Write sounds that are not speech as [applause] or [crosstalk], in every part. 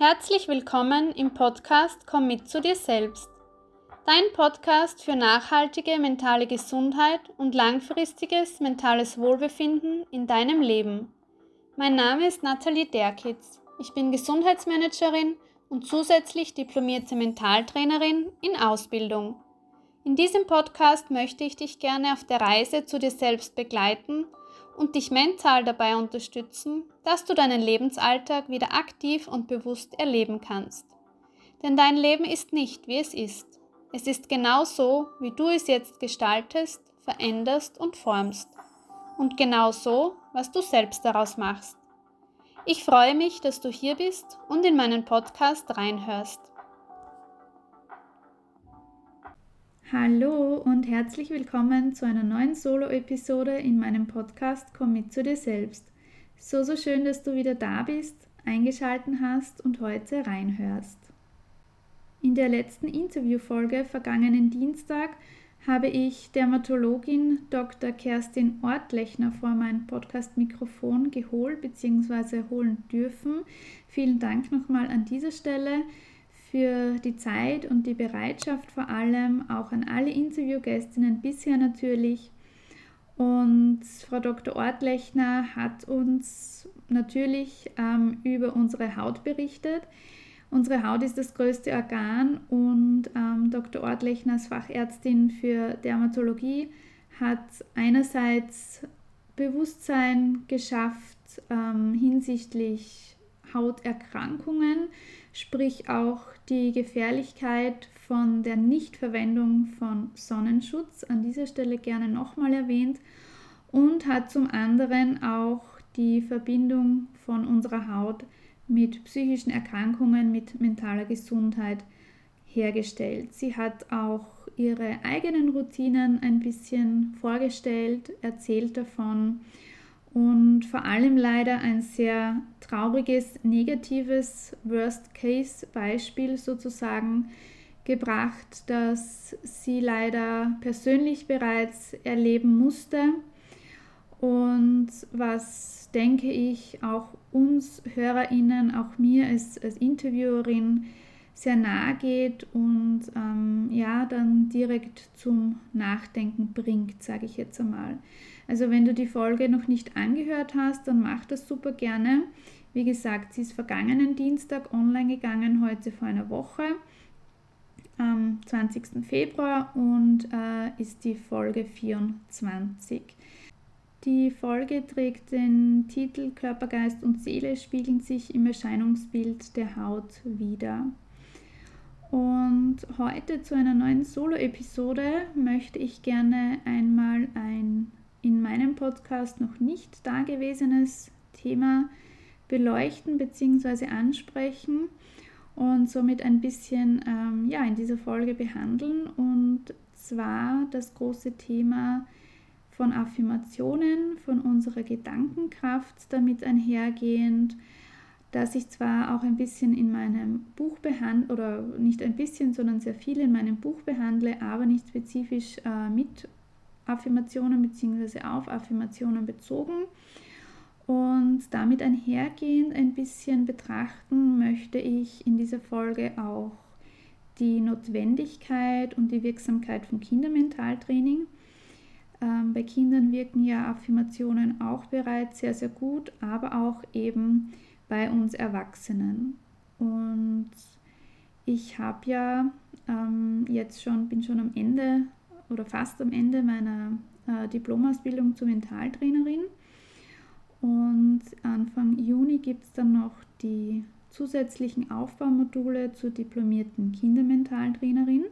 Herzlich willkommen im Podcast Komm mit zu dir selbst. Dein Podcast für nachhaltige mentale Gesundheit und langfristiges mentales Wohlbefinden in deinem Leben. Mein Name ist Nathalie Derkitz. Ich bin Gesundheitsmanagerin und zusätzlich diplomierte Mentaltrainerin in Ausbildung. In diesem Podcast möchte ich dich gerne auf der Reise zu dir selbst begleiten und dich mental dabei unterstützen, dass du deinen Lebensalltag wieder aktiv und bewusst erleben kannst. Denn dein Leben ist nicht, wie es ist. Es ist genau so, wie du es jetzt gestaltest, veränderst und formst. Und genau so, was du selbst daraus machst. Ich freue mich, dass du hier bist und in meinen Podcast reinhörst. Hallo und herzlich willkommen zu einer neuen Solo-Episode in meinem Podcast Komm mit zu dir selbst. So, so schön, dass du wieder da bist, eingeschalten hast und heute reinhörst. In der letzten Interviewfolge vergangenen Dienstag habe ich Dermatologin Dr. Kerstin Ortlechner vor mein Podcast-Mikrofon geholt bzw. holen dürfen. Vielen Dank nochmal an dieser Stelle für die Zeit und die Bereitschaft vor allem, auch an alle Interviewgästinnen bisher natürlich. Und Frau Dr. Ortlechner hat uns natürlich ähm, über unsere Haut berichtet. Unsere Haut ist das größte Organ und ähm, Dr. Ortlechner als Fachärztin für Dermatologie hat einerseits Bewusstsein geschafft ähm, hinsichtlich Hauterkrankungen, sprich auch die Gefährlichkeit von der Nichtverwendung von Sonnenschutz an dieser Stelle gerne nochmal erwähnt und hat zum anderen auch die Verbindung von unserer Haut mit psychischen Erkrankungen, mit mentaler Gesundheit hergestellt. Sie hat auch ihre eigenen Routinen ein bisschen vorgestellt, erzählt davon und vor allem leider ein sehr trauriges, negatives Worst-Case-Beispiel sozusagen gebracht, das sie leider persönlich bereits erleben musste und was, denke ich, auch uns Hörerinnen, auch mir als, als Interviewerin sehr nahe geht und ähm, ja, dann direkt zum Nachdenken bringt, sage ich jetzt einmal. Also wenn du die Folge noch nicht angehört hast, dann mach das super gerne. Wie gesagt, sie ist vergangenen Dienstag online gegangen, heute vor einer Woche, am 20. Februar und äh, ist die Folge 24. Die Folge trägt den Titel Körper, Geist und Seele spiegeln sich im Erscheinungsbild der Haut wider. Und heute zu einer neuen Solo-Episode möchte ich gerne einmal ein in meinem Podcast noch nicht dagewesenes Thema beleuchten bzw. ansprechen und somit ein bisschen ähm, ja, in dieser Folge behandeln. Und zwar das große Thema von Affirmationen, von unserer Gedankenkraft damit einhergehend, dass ich zwar auch ein bisschen in meinem Buch behandle, oder nicht ein bisschen, sondern sehr viel in meinem Buch behandle, aber nicht spezifisch äh, mit Affirmationen bzw. auf Affirmationen bezogen. Und damit einhergehend ein bisschen betrachten möchte ich in dieser Folge auch die Notwendigkeit und die Wirksamkeit von Kindermentaltraining. Ähm, bei Kindern wirken ja Affirmationen auch bereits sehr, sehr gut, aber auch eben bei uns Erwachsenen. Und ich habe ja ähm, jetzt schon, bin schon am Ende oder fast am Ende meiner äh, Diplomausbildung zur Mentaltrainerin. Und Anfang Juni gibt es dann noch die zusätzlichen Aufbaumodule zur diplomierten Kindermentaltrainerin.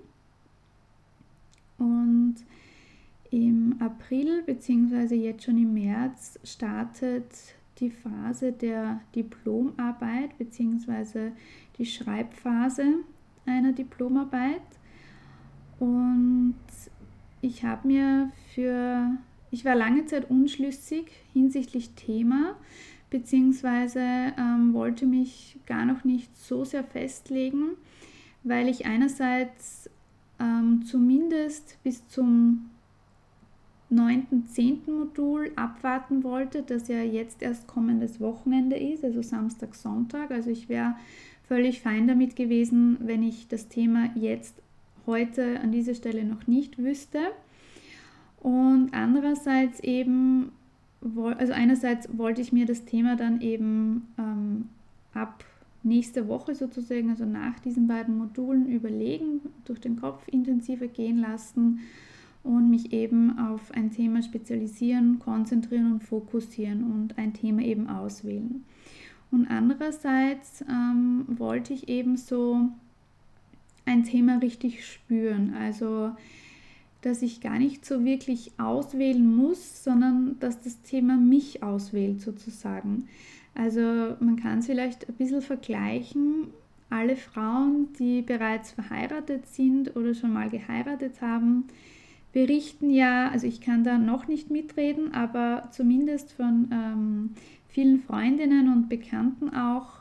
Und im April bzw. jetzt schon im März startet die Phase der Diplomarbeit bzw. die Schreibphase einer Diplomarbeit. Und ich habe mir für, ich war lange Zeit unschlüssig hinsichtlich Thema, beziehungsweise ähm, wollte mich gar noch nicht so sehr festlegen, weil ich einerseits ähm, zumindest bis zum 9., 10. Modul abwarten wollte, das ja jetzt erst kommendes Wochenende ist, also Samstag, Sonntag. Also ich wäre völlig fein damit gewesen, wenn ich das Thema jetzt heute an dieser Stelle noch nicht wüsste. Und andererseits eben, also einerseits wollte ich mir das Thema dann eben ähm, ab nächste Woche sozusagen, also nach diesen beiden Modulen überlegen, durch den Kopf intensiver gehen lassen und mich eben auf ein Thema spezialisieren, konzentrieren und fokussieren und ein Thema eben auswählen. Und andererseits ähm, wollte ich eben so ein Thema richtig spüren, also dass ich gar nicht so wirklich auswählen muss, sondern dass das Thema mich auswählt sozusagen. Also man kann es vielleicht ein bisschen vergleichen. Alle Frauen, die bereits verheiratet sind oder schon mal geheiratet haben, berichten ja, also ich kann da noch nicht mitreden, aber zumindest von ähm, vielen Freundinnen und Bekannten auch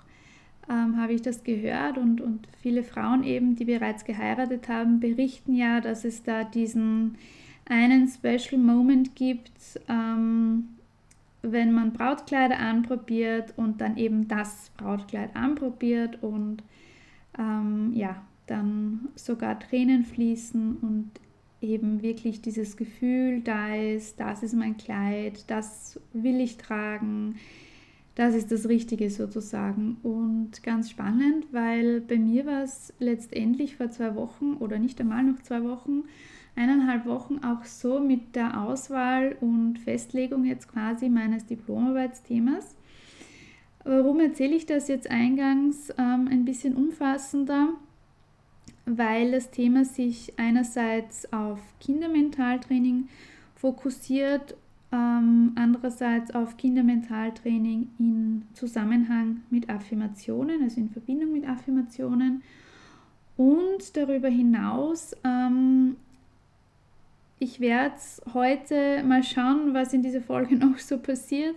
ähm, habe ich das gehört und, und viele Frauen eben, die bereits geheiratet haben, berichten ja, dass es da diesen einen Special Moment gibt, ähm, wenn man Brautkleider anprobiert und dann eben das Brautkleid anprobiert und ähm, ja, dann sogar Tränen fließen und eben wirklich dieses Gefühl da ist, das ist mein Kleid, das will ich tragen, das ist das Richtige sozusagen. Und ganz spannend, weil bei mir war es letztendlich vor zwei Wochen oder nicht einmal noch zwei Wochen eineinhalb Wochen auch so mit der Auswahl und Festlegung jetzt quasi meines Diplomarbeitsthemas. Warum erzähle ich das jetzt eingangs ähm, ein bisschen umfassender? Weil das Thema sich einerseits auf Kindermentaltraining fokussiert, ähm, andererseits auf Kindermentaltraining in Zusammenhang mit Affirmationen, also in Verbindung mit Affirmationen und darüber hinaus ähm, ich werde heute mal schauen, was in dieser Folge [laughs] noch so passiert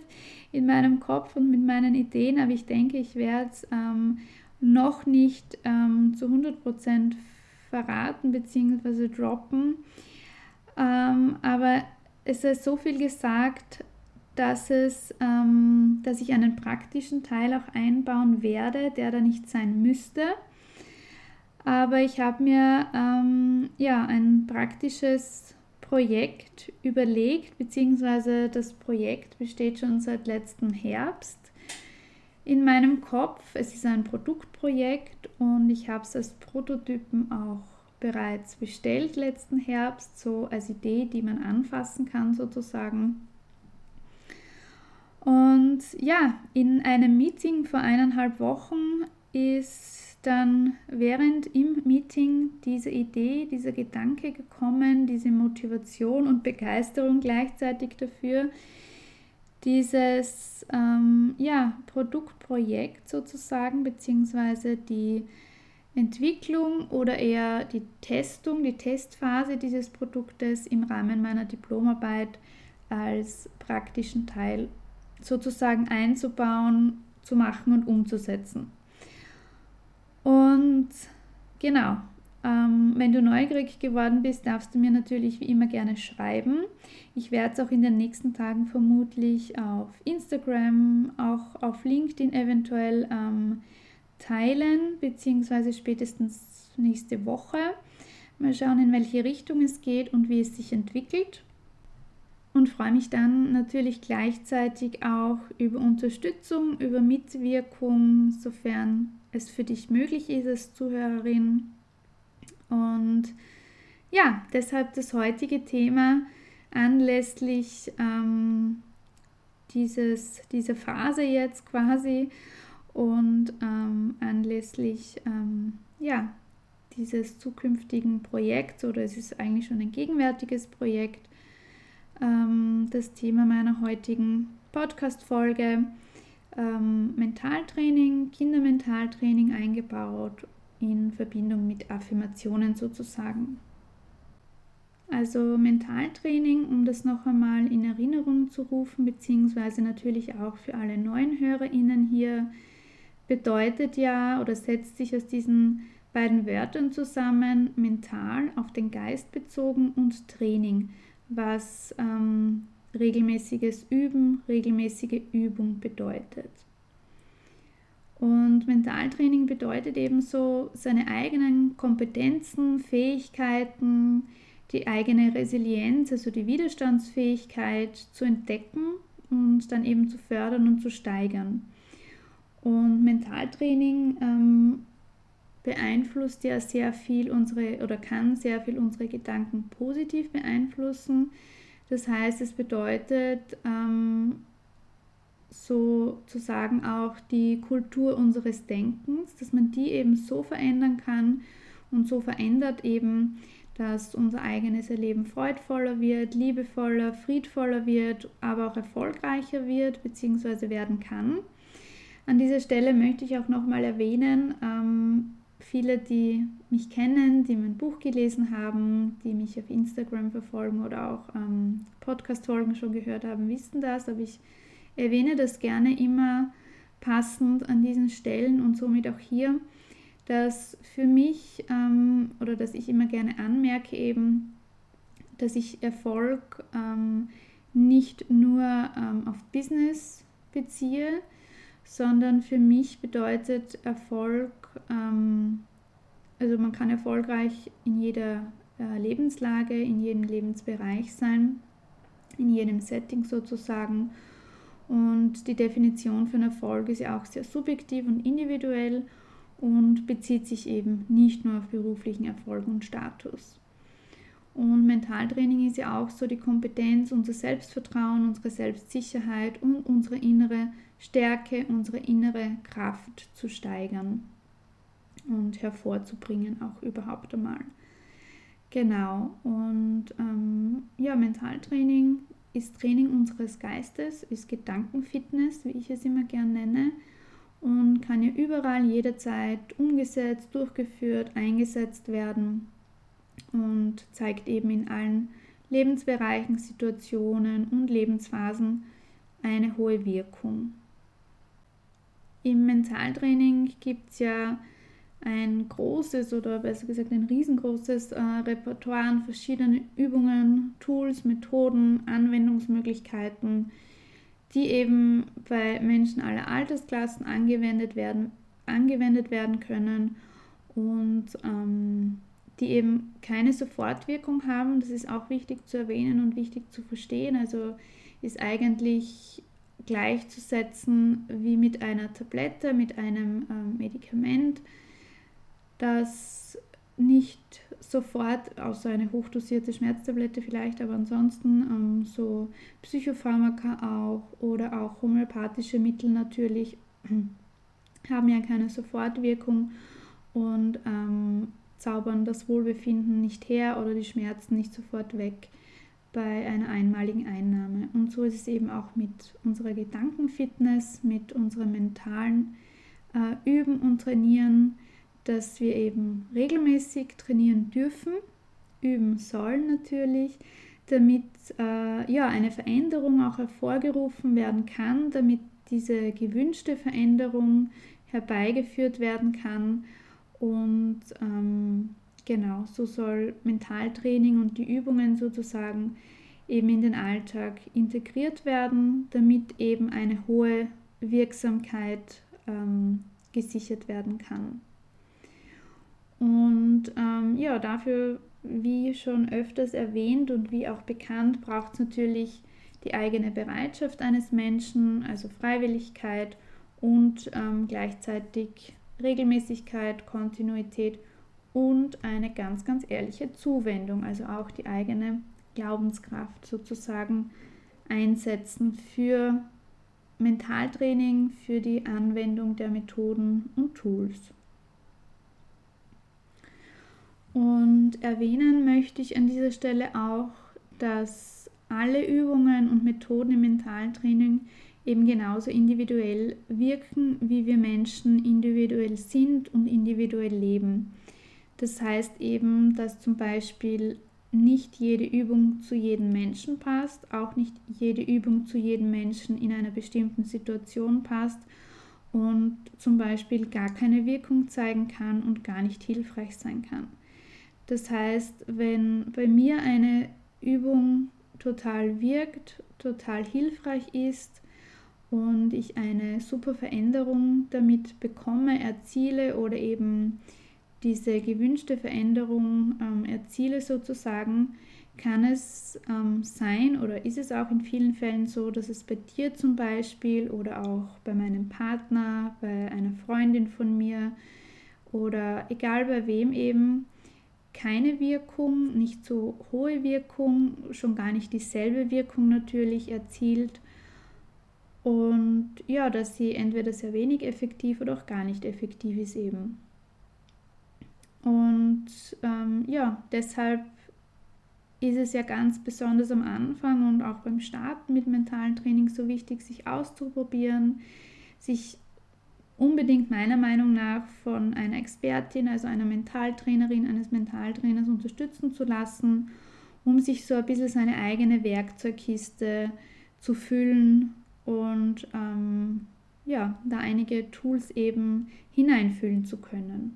in meinem Kopf und mit meinen Ideen, aber ich denke, ich werde es ähm, noch nicht ähm, zu 100% verraten bzw. droppen. Ähm, aber es ist so viel gesagt, dass, es, ähm, dass ich einen praktischen Teil auch einbauen werde, der da nicht sein müsste. Aber ich habe mir ähm, ja, ein praktisches Projekt überlegt, beziehungsweise das Projekt besteht schon seit letztem Herbst in meinem Kopf. Es ist ein Produktprojekt und ich habe es als Prototypen auch bereits bestellt letzten Herbst, so als Idee, die man anfassen kann sozusagen. Und ja, in einem Meeting vor eineinhalb Wochen ist dann während im Meeting diese Idee, dieser Gedanke gekommen, diese Motivation und Begeisterung gleichzeitig dafür, dieses ähm, ja, Produktprojekt sozusagen, beziehungsweise die Entwicklung oder eher die Testung, die Testphase dieses Produktes im Rahmen meiner Diplomarbeit als praktischen Teil sozusagen einzubauen, zu machen und umzusetzen. Und genau, ähm, wenn du neugierig geworden bist, darfst du mir natürlich wie immer gerne schreiben. Ich werde es auch in den nächsten Tagen vermutlich auf Instagram, auch auf LinkedIn eventuell ähm, teilen, beziehungsweise spätestens nächste Woche. Mal schauen, in welche Richtung es geht und wie es sich entwickelt. Und freue mich dann natürlich gleichzeitig auch über Unterstützung, über Mitwirkung, sofern es für dich möglich ist als Zuhörerin. Und ja, deshalb das heutige Thema anlässlich ähm, dieses, dieser Phase jetzt quasi und ähm, anlässlich ähm, ja, dieses zukünftigen Projekts oder es ist eigentlich schon ein gegenwärtiges Projekt, ähm, das Thema meiner heutigen Podcast-Folge ähm, Mentaltraining, Kindermentaltraining eingebaut in Verbindung mit Affirmationen sozusagen. Also Mentaltraining, um das noch einmal in Erinnerung zu rufen, beziehungsweise natürlich auch für alle neuen HörerInnen hier, bedeutet ja oder setzt sich aus diesen beiden Wörtern zusammen, mental auf den Geist bezogen und Training, was ähm, regelmäßiges Üben, regelmäßige Übung bedeutet. Und Mentaltraining bedeutet ebenso, seine eigenen Kompetenzen, Fähigkeiten, die eigene Resilienz, also die Widerstandsfähigkeit zu entdecken und dann eben zu fördern und zu steigern. Und Mentaltraining ähm, beeinflusst ja sehr viel unsere oder kann sehr viel unsere Gedanken positiv beeinflussen. Das heißt, es bedeutet ähm, sozusagen auch die Kultur unseres Denkens, dass man die eben so verändern kann und so verändert eben, dass unser eigenes Erleben freudvoller wird, liebevoller, friedvoller wird, aber auch erfolgreicher wird bzw. werden kann. An dieser Stelle möchte ich auch nochmal erwähnen, ähm, viele, die mich kennen, die mein Buch gelesen haben, die mich auf Instagram verfolgen oder auch ähm, Podcast-Folgen schon gehört haben, wissen das, aber ich erwähne das gerne immer passend an diesen Stellen und somit auch hier dass für mich ähm, oder dass ich immer gerne anmerke eben, dass ich Erfolg ähm, nicht nur ähm, auf Business beziehe, sondern für mich bedeutet Erfolg, ähm, also man kann erfolgreich in jeder äh, Lebenslage, in jedem Lebensbereich sein, in jedem Setting sozusagen. Und die Definition von Erfolg ist ja auch sehr subjektiv und individuell und bezieht sich eben nicht nur auf beruflichen Erfolg und Status. Und Mentaltraining ist ja auch so die Kompetenz, unser Selbstvertrauen, unsere Selbstsicherheit und unsere innere Stärke, unsere innere Kraft zu steigern und hervorzubringen, auch überhaupt einmal. Genau, und ähm, ja, Mentaltraining ist Training unseres Geistes, ist Gedankenfitness, wie ich es immer gern nenne und kann ja überall jederzeit umgesetzt, durchgeführt, eingesetzt werden und zeigt eben in allen Lebensbereichen, Situationen und Lebensphasen eine hohe Wirkung. Im Mentaltraining gibt es ja ein großes oder besser gesagt ein riesengroßes äh, Repertoire an verschiedenen Übungen, Tools, Methoden, Anwendungsmöglichkeiten, die eben bei Menschen aller Altersklassen angewendet werden, angewendet werden können und ähm, die eben keine Sofortwirkung haben. Das ist auch wichtig zu erwähnen und wichtig zu verstehen. Also ist eigentlich gleichzusetzen wie mit einer Tablette, mit einem ähm, Medikament, das nicht sofort, außer eine hochdosierte Schmerztablette vielleicht, aber ansonsten ähm, so Psychopharmaka auch oder auch homöopathische Mittel natürlich [clears throat] haben ja keine Sofortwirkung und ähm, zaubern das Wohlbefinden nicht her oder die Schmerzen nicht sofort weg bei einer einmaligen Einnahme. Und so ist es eben auch mit unserer Gedankenfitness, mit unserem mentalen äh, Üben und Trainieren dass wir eben regelmäßig trainieren dürfen, üben sollen natürlich, damit äh, ja, eine Veränderung auch hervorgerufen werden kann, damit diese gewünschte Veränderung herbeigeführt werden kann. Und ähm, genau, so soll Mentaltraining und die Übungen sozusagen eben in den Alltag integriert werden, damit eben eine hohe Wirksamkeit ähm, gesichert werden kann. Und ähm, ja, dafür, wie schon öfters erwähnt und wie auch bekannt, braucht es natürlich die eigene Bereitschaft eines Menschen, also Freiwilligkeit und ähm, gleichzeitig Regelmäßigkeit, Kontinuität und eine ganz, ganz ehrliche Zuwendung, also auch die eigene Glaubenskraft sozusagen einsetzen für Mentaltraining, für die Anwendung der Methoden und Tools. Und erwähnen möchte ich an dieser Stelle auch, dass alle Übungen und Methoden im Mentaltraining eben genauso individuell wirken, wie wir Menschen individuell sind und individuell leben. Das heißt eben, dass zum Beispiel nicht jede Übung zu jedem Menschen passt, auch nicht jede Übung zu jedem Menschen in einer bestimmten Situation passt und zum Beispiel gar keine Wirkung zeigen kann und gar nicht hilfreich sein kann. Das heißt, wenn bei mir eine Übung total wirkt, total hilfreich ist und ich eine super Veränderung damit bekomme, erziele oder eben diese gewünschte Veränderung ähm, erziele sozusagen, kann es ähm, sein oder ist es auch in vielen Fällen so, dass es bei dir zum Beispiel oder auch bei meinem Partner, bei einer Freundin von mir oder egal bei wem eben keine Wirkung, nicht so hohe Wirkung, schon gar nicht dieselbe Wirkung natürlich erzielt und ja, dass sie entweder sehr wenig effektiv oder auch gar nicht effektiv ist eben. Und ähm, ja, deshalb ist es ja ganz besonders am Anfang und auch beim Starten mit mentalen Training so wichtig, sich auszuprobieren, sich unbedingt meiner Meinung nach von einer Expertin, also einer Mentaltrainerin, eines Mentaltrainers unterstützen zu lassen, um sich so ein bisschen seine eigene Werkzeugkiste zu füllen und ähm, ja, da einige Tools eben hineinfüllen zu können.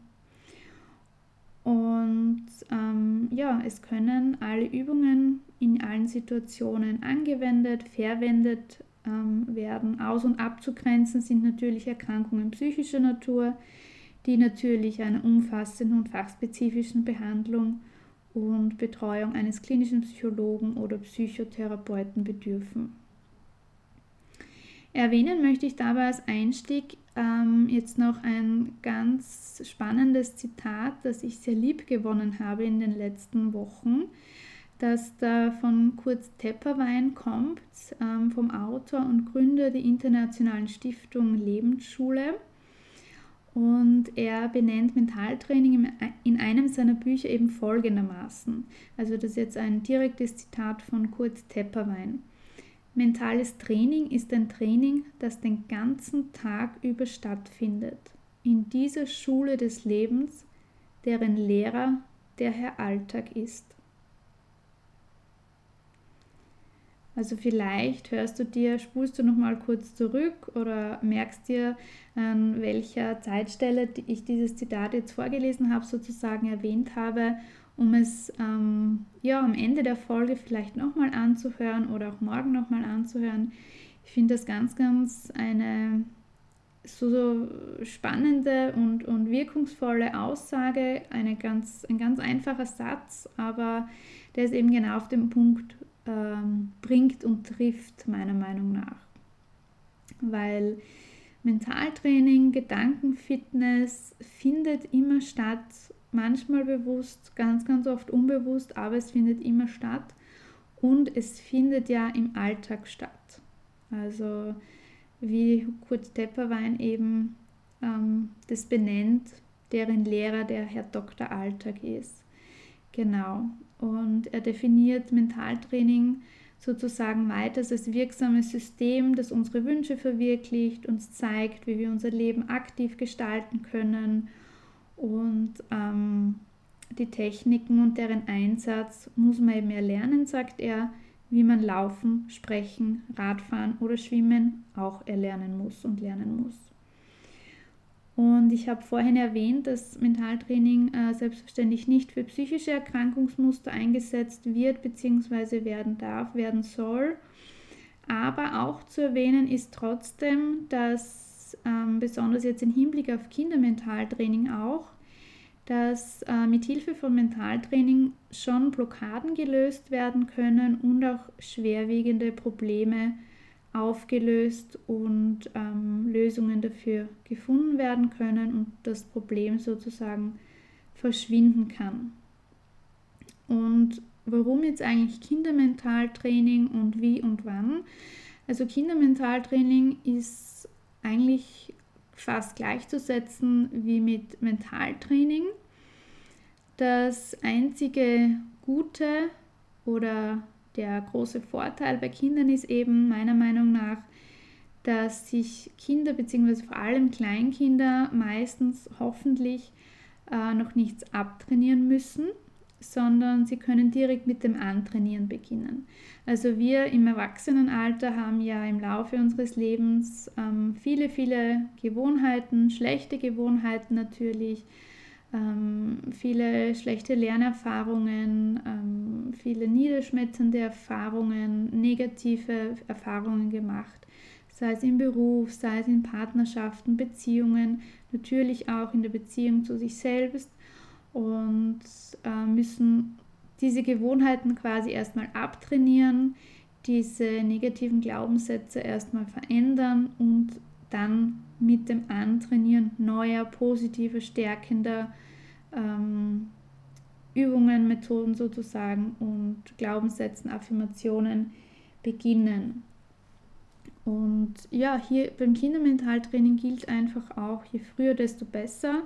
Und ähm, ja, es können alle Übungen in allen Situationen angewendet, verwendet ähm, werden. Aus- und abzugrenzen sind natürlich Erkrankungen psychischer Natur, die natürlich einer umfassenden und fachspezifischen Behandlung und Betreuung eines klinischen Psychologen oder Psychotherapeuten bedürfen. Erwähnen möchte ich dabei als Einstieg ähm, jetzt noch ein ganz spannendes Zitat, das ich sehr lieb gewonnen habe in den letzten Wochen, das da von Kurt Tepperwein kommt, ähm, vom Autor und Gründer der Internationalen Stiftung Lebensschule. Und er benennt Mentaltraining in einem seiner Bücher eben folgendermaßen. Also das ist jetzt ein direktes Zitat von Kurt Tepperwein. Mentales Training ist ein Training, das den ganzen Tag über stattfindet, in dieser Schule des Lebens, deren Lehrer der Herr Alltag ist. Also vielleicht hörst du dir, spulst du noch mal kurz zurück oder merkst dir, an welcher Zeitstelle ich dieses Zitat jetzt vorgelesen habe, sozusagen erwähnt habe um es ähm, ja, am Ende der Folge vielleicht nochmal anzuhören oder auch morgen nochmal anzuhören. Ich finde das ganz, ganz eine so, so spannende und, und wirkungsvolle Aussage, eine ganz, ein ganz einfacher Satz, aber der es eben genau auf den Punkt ähm, bringt und trifft, meiner Meinung nach. Weil Mentaltraining, Gedankenfitness findet immer statt manchmal bewusst, ganz, ganz oft unbewusst, aber es findet immer statt und es findet ja im Alltag statt. Also wie Kurt Tepperwein eben ähm, das benennt, deren Lehrer der Herr Dr. Alltag ist. Genau. Und er definiert Mentaltraining sozusagen weiter als wirksames System, das unsere Wünsche verwirklicht, uns zeigt, wie wir unser Leben aktiv gestalten können und ähm, die Techniken und deren Einsatz muss man eben erlernen, sagt er, wie man Laufen, Sprechen, Radfahren oder Schwimmen auch erlernen muss und lernen muss. Und ich habe vorhin erwähnt, dass Mentaltraining äh, selbstverständlich nicht für psychische Erkrankungsmuster eingesetzt wird bzw. werden darf, werden soll. Aber auch zu erwähnen ist trotzdem, dass ähm, besonders jetzt im Hinblick auf Kindermentaltraining auch, dass äh, mit Hilfe von Mentaltraining schon Blockaden gelöst werden können und auch schwerwiegende Probleme aufgelöst und ähm, Lösungen dafür gefunden werden können und das Problem sozusagen verschwinden kann. Und warum jetzt eigentlich Kindermentaltraining und wie und wann? Also Kindermentaltraining ist eigentlich fast gleichzusetzen wie mit Mentaltraining. Das einzige Gute oder der große Vorteil bei Kindern ist eben meiner Meinung nach, dass sich Kinder bzw. vor allem Kleinkinder meistens hoffentlich äh, noch nichts abtrainieren müssen, sondern sie können direkt mit dem Antrainieren beginnen. Also wir im Erwachsenenalter haben ja im Laufe unseres Lebens ähm, viele, viele Gewohnheiten, schlechte Gewohnheiten natürlich, ähm, viele schlechte Lernerfahrungen, ähm, viele niederschmetternde Erfahrungen, negative Erfahrungen gemacht. Sei es im Beruf, sei es in Partnerschaften, Beziehungen, natürlich auch in der Beziehung zu sich selbst und äh, müssen diese Gewohnheiten quasi erstmal abtrainieren, diese negativen Glaubenssätze erstmal verändern und dann mit dem Antrainieren neuer, positiver, stärkender ähm, Übungen, Methoden sozusagen und Glaubenssätzen, Affirmationen beginnen. Und ja, hier beim Kindermentaltraining gilt einfach auch, je früher, desto besser.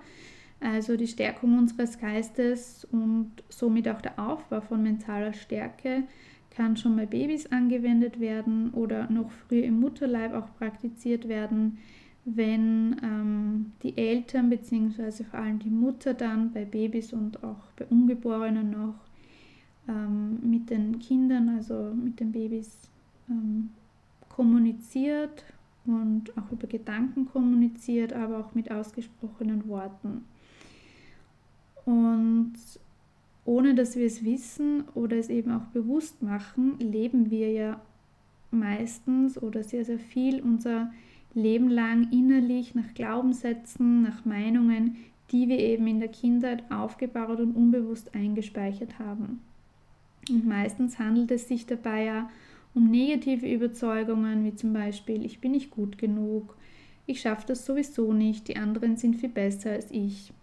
Also die Stärkung unseres Geistes und somit auch der Aufbau von mentaler Stärke kann schon bei Babys angewendet werden oder noch früher im Mutterleib auch praktiziert werden, wenn ähm, die Eltern bzw. vor allem die Mutter dann bei Babys und auch bei Ungeborenen noch ähm, mit den Kindern, also mit den Babys ähm, kommuniziert und auch über Gedanken kommuniziert, aber auch mit ausgesprochenen Worten. Und ohne dass wir es wissen oder es eben auch bewusst machen, leben wir ja meistens oder sehr, sehr viel unser Leben lang innerlich nach Glaubenssätzen, nach Meinungen, die wir eben in der Kindheit aufgebaut und unbewusst eingespeichert haben. Und meistens handelt es sich dabei ja um negative Überzeugungen, wie zum Beispiel, ich bin nicht gut genug, ich schaffe das sowieso nicht, die anderen sind viel besser als ich.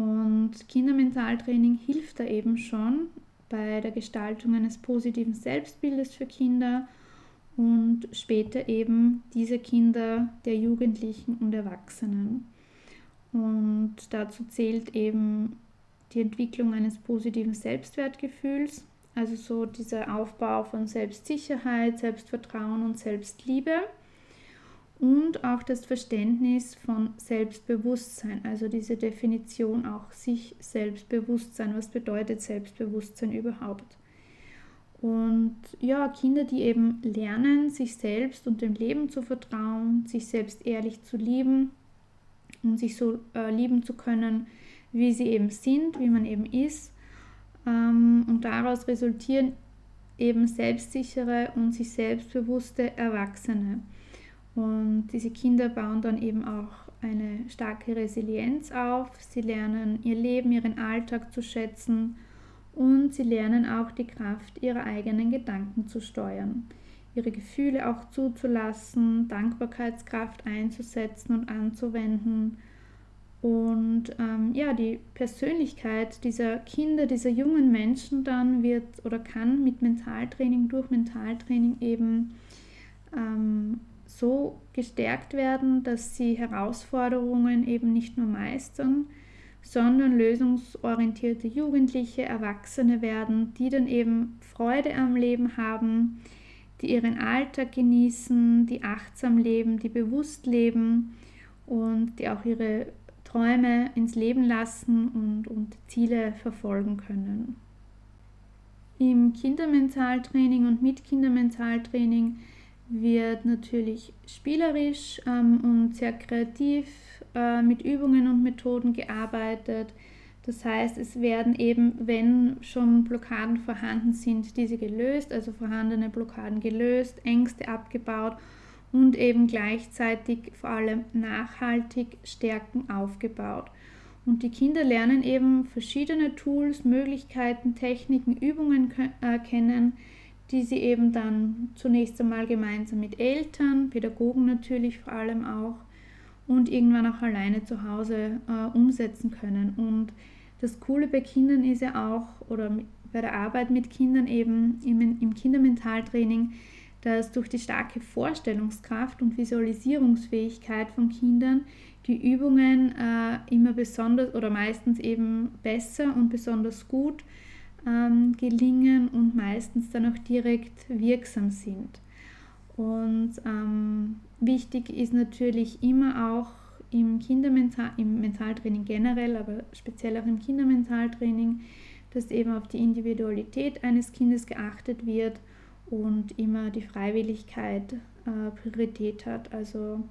Und Kindermentaltraining hilft da eben schon bei der Gestaltung eines positiven Selbstbildes für Kinder und später eben diese Kinder der Jugendlichen und Erwachsenen. Und dazu zählt eben die Entwicklung eines positiven Selbstwertgefühls, also so dieser Aufbau von Selbstsicherheit, Selbstvertrauen und Selbstliebe und auch das Verständnis von Selbstbewusstsein, also diese Definition auch sich Selbstbewusstsein. Was bedeutet Selbstbewusstsein überhaupt? Und ja, Kinder, die eben lernen, sich selbst und dem Leben zu vertrauen, sich selbst ehrlich zu lieben und sich so äh, lieben zu können, wie sie eben sind, wie man eben ist. Ähm, und daraus resultieren eben selbstsichere und sich selbstbewusste Erwachsene. Und diese Kinder bauen dann eben auch eine starke Resilienz auf. Sie lernen ihr Leben, ihren Alltag zu schätzen und sie lernen auch die Kraft ihrer eigenen Gedanken zu steuern, ihre Gefühle auch zuzulassen, Dankbarkeitskraft einzusetzen und anzuwenden. Und ähm, ja, die Persönlichkeit dieser Kinder, dieser jungen Menschen dann wird oder kann mit Mentaltraining, durch Mentaltraining eben ähm, so gestärkt werden, dass sie Herausforderungen eben nicht nur meistern, sondern lösungsorientierte Jugendliche, Erwachsene werden, die dann eben Freude am Leben haben, die ihren Alltag genießen, die achtsam leben, die bewusst leben und die auch ihre Träume ins Leben lassen und, und Ziele verfolgen können. Im Kindermentaltraining und mit Kindermentaltraining wird natürlich spielerisch ähm, und sehr kreativ äh, mit Übungen und Methoden gearbeitet. Das heißt, es werden eben, wenn schon Blockaden vorhanden sind, diese gelöst, also vorhandene Blockaden gelöst, Ängste abgebaut und eben gleichzeitig vor allem nachhaltig Stärken aufgebaut. Und die Kinder lernen eben verschiedene Tools, Möglichkeiten, Techniken, Übungen äh, kennen, die sie eben dann zunächst einmal gemeinsam mit Eltern, Pädagogen natürlich vor allem auch und irgendwann auch alleine zu Hause äh, umsetzen können. Und das Coole bei Kindern ist ja auch, oder bei der Arbeit mit Kindern eben im, im Kindermentaltraining, dass durch die starke Vorstellungskraft und Visualisierungsfähigkeit von Kindern die Übungen äh, immer besonders oder meistens eben besser und besonders gut ähm, gelingen und meistens dann auch direkt wirksam sind. Und ähm, wichtig ist natürlich immer auch im Kindermental, im Mentaltraining generell, aber speziell auch im Kindermentaltraining, dass eben auf die Individualität eines Kindes geachtet wird und immer die Freiwilligkeit äh, Priorität hat. Also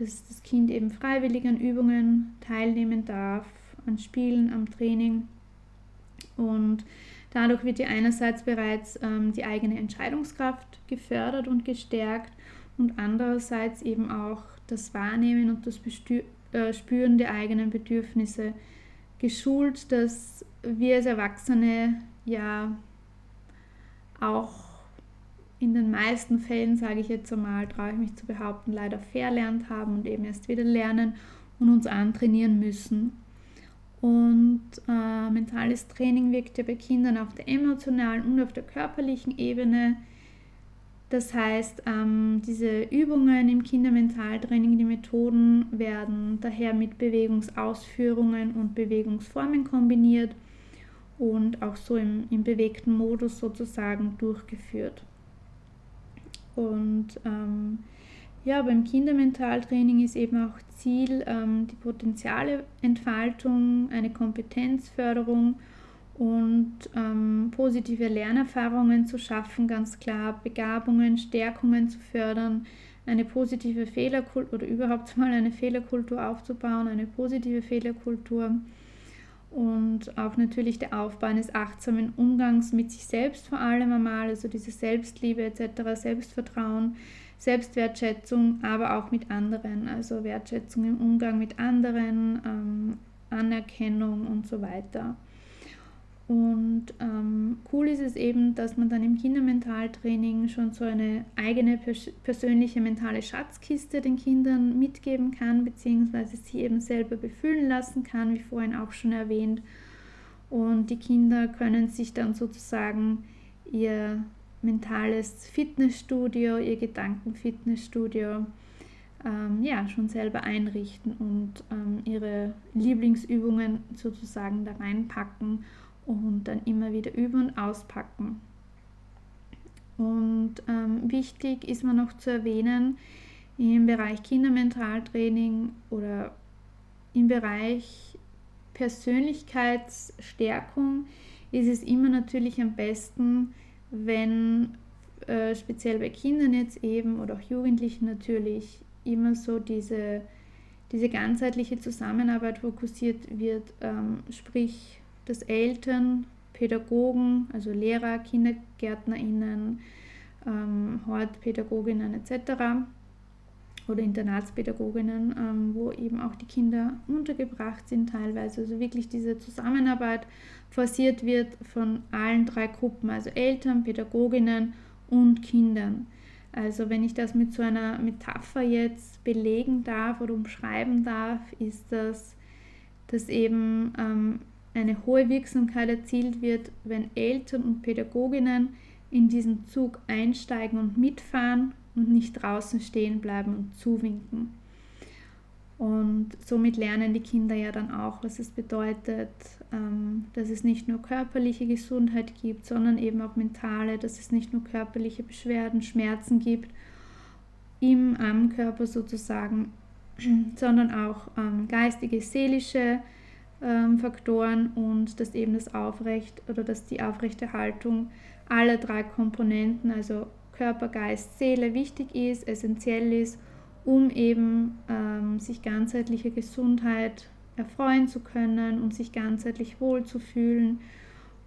dass das Kind eben freiwillig an Übungen teilnehmen darf, an Spielen, am Training und dadurch wird ja einerseits bereits ähm, die eigene Entscheidungskraft gefördert und gestärkt und andererseits eben auch das Wahrnehmen und das Bestü äh, Spüren der eigenen Bedürfnisse geschult, dass wir als Erwachsene ja auch in den meisten Fällen, sage ich jetzt einmal, traue ich mich zu behaupten, leider verlernt haben und eben erst wieder lernen und uns antrainieren müssen. Und äh, mentales Training wirkt ja bei Kindern auf der emotionalen und auf der körperlichen Ebene. Das heißt, ähm, diese Übungen im Kindermentaltraining, die Methoden werden daher mit Bewegungsausführungen und Bewegungsformen kombiniert und auch so im, im bewegten Modus sozusagen durchgeführt. Und ähm, ja, beim Kindermentaltraining ist eben auch Ziel ähm, die Potenzialeentfaltung, eine Kompetenzförderung und ähm, positive Lernerfahrungen zu schaffen, ganz klar, Begabungen, Stärkungen zu fördern, eine positive Fehlerkultur oder überhaupt [laughs] mal eine Fehlerkultur aufzubauen, eine positive Fehlerkultur und auch natürlich der Aufbau eines achtsamen Umgangs mit sich selbst vor allem einmal, also diese Selbstliebe etc., Selbstvertrauen, Selbstwertschätzung, aber auch mit anderen, also Wertschätzung im Umgang mit anderen, ähm, Anerkennung und so weiter. Und ähm, cool ist es eben, dass man dann im Kindermentaltraining schon so eine eigene pers persönliche mentale Schatzkiste den Kindern mitgeben kann, beziehungsweise sie eben selber befüllen lassen kann, wie vorhin auch schon erwähnt. Und die Kinder können sich dann sozusagen ihr mentales Fitnessstudio, ihr Gedankenfitnessstudio ähm, ja, schon selber einrichten und ähm, ihre Lieblingsübungen sozusagen da reinpacken und dann immer wieder üben und auspacken. Und ähm, wichtig ist mir noch zu erwähnen, im Bereich Kindermentaltraining oder im Bereich Persönlichkeitsstärkung ist es immer natürlich am besten, wenn äh, speziell bei Kindern jetzt eben oder auch Jugendlichen natürlich immer so diese, diese ganzheitliche Zusammenarbeit fokussiert wird, ähm, sprich dass Eltern, Pädagogen, also Lehrer, KindergärtnerInnen, ähm, Hortpädagoginnen etc. oder Internatspädagoginnen, ähm, wo eben auch die Kinder untergebracht sind teilweise. Also wirklich diese Zusammenarbeit forciert wird von allen drei Gruppen, also Eltern, Pädagoginnen und Kindern. Also wenn ich das mit so einer Metapher jetzt belegen darf oder umschreiben darf, ist das, dass eben ähm, eine hohe Wirksamkeit erzielt wird, wenn Eltern und Pädagoginnen in diesen Zug einsteigen und mitfahren und nicht draußen stehen bleiben und zuwinken. Und somit lernen die Kinder ja dann auch, was es bedeutet, ähm, dass es nicht nur körperliche Gesundheit gibt, sondern eben auch mentale, dass es nicht nur körperliche Beschwerden, Schmerzen gibt im am Körper sozusagen, [clears throat] sondern auch ähm, geistige, seelische ähm, Faktoren und dass eben das Aufrecht oder dass die Aufrechterhaltung aller drei Komponenten, also Körper, Geist, Seele, wichtig ist, essentiell ist, um eben ähm, sich ganzheitlicher Gesundheit erfreuen zu können, um sich ganzheitlich wohlzufühlen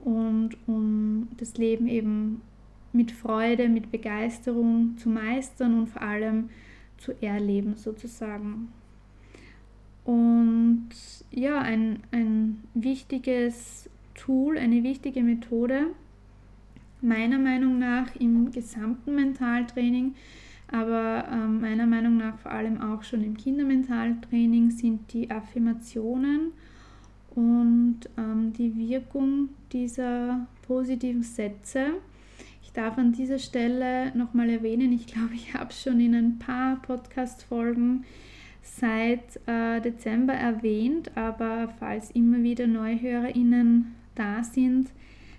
und um das Leben eben mit Freude, mit Begeisterung zu meistern und vor allem zu erleben sozusagen. Und ja, ein, ein wichtiges Tool, eine wichtige Methode, meiner Meinung nach im gesamten Mentaltraining, aber ähm, meiner Meinung nach vor allem auch schon im Kindermentaltraining sind die Affirmationen und ähm, die Wirkung dieser positiven Sätze. Ich darf an dieser Stelle nochmal erwähnen, ich glaube, ich habe es schon in ein paar Podcast-Folgen seit äh, Dezember erwähnt, aber falls immer wieder NeuhörerInnen da sind,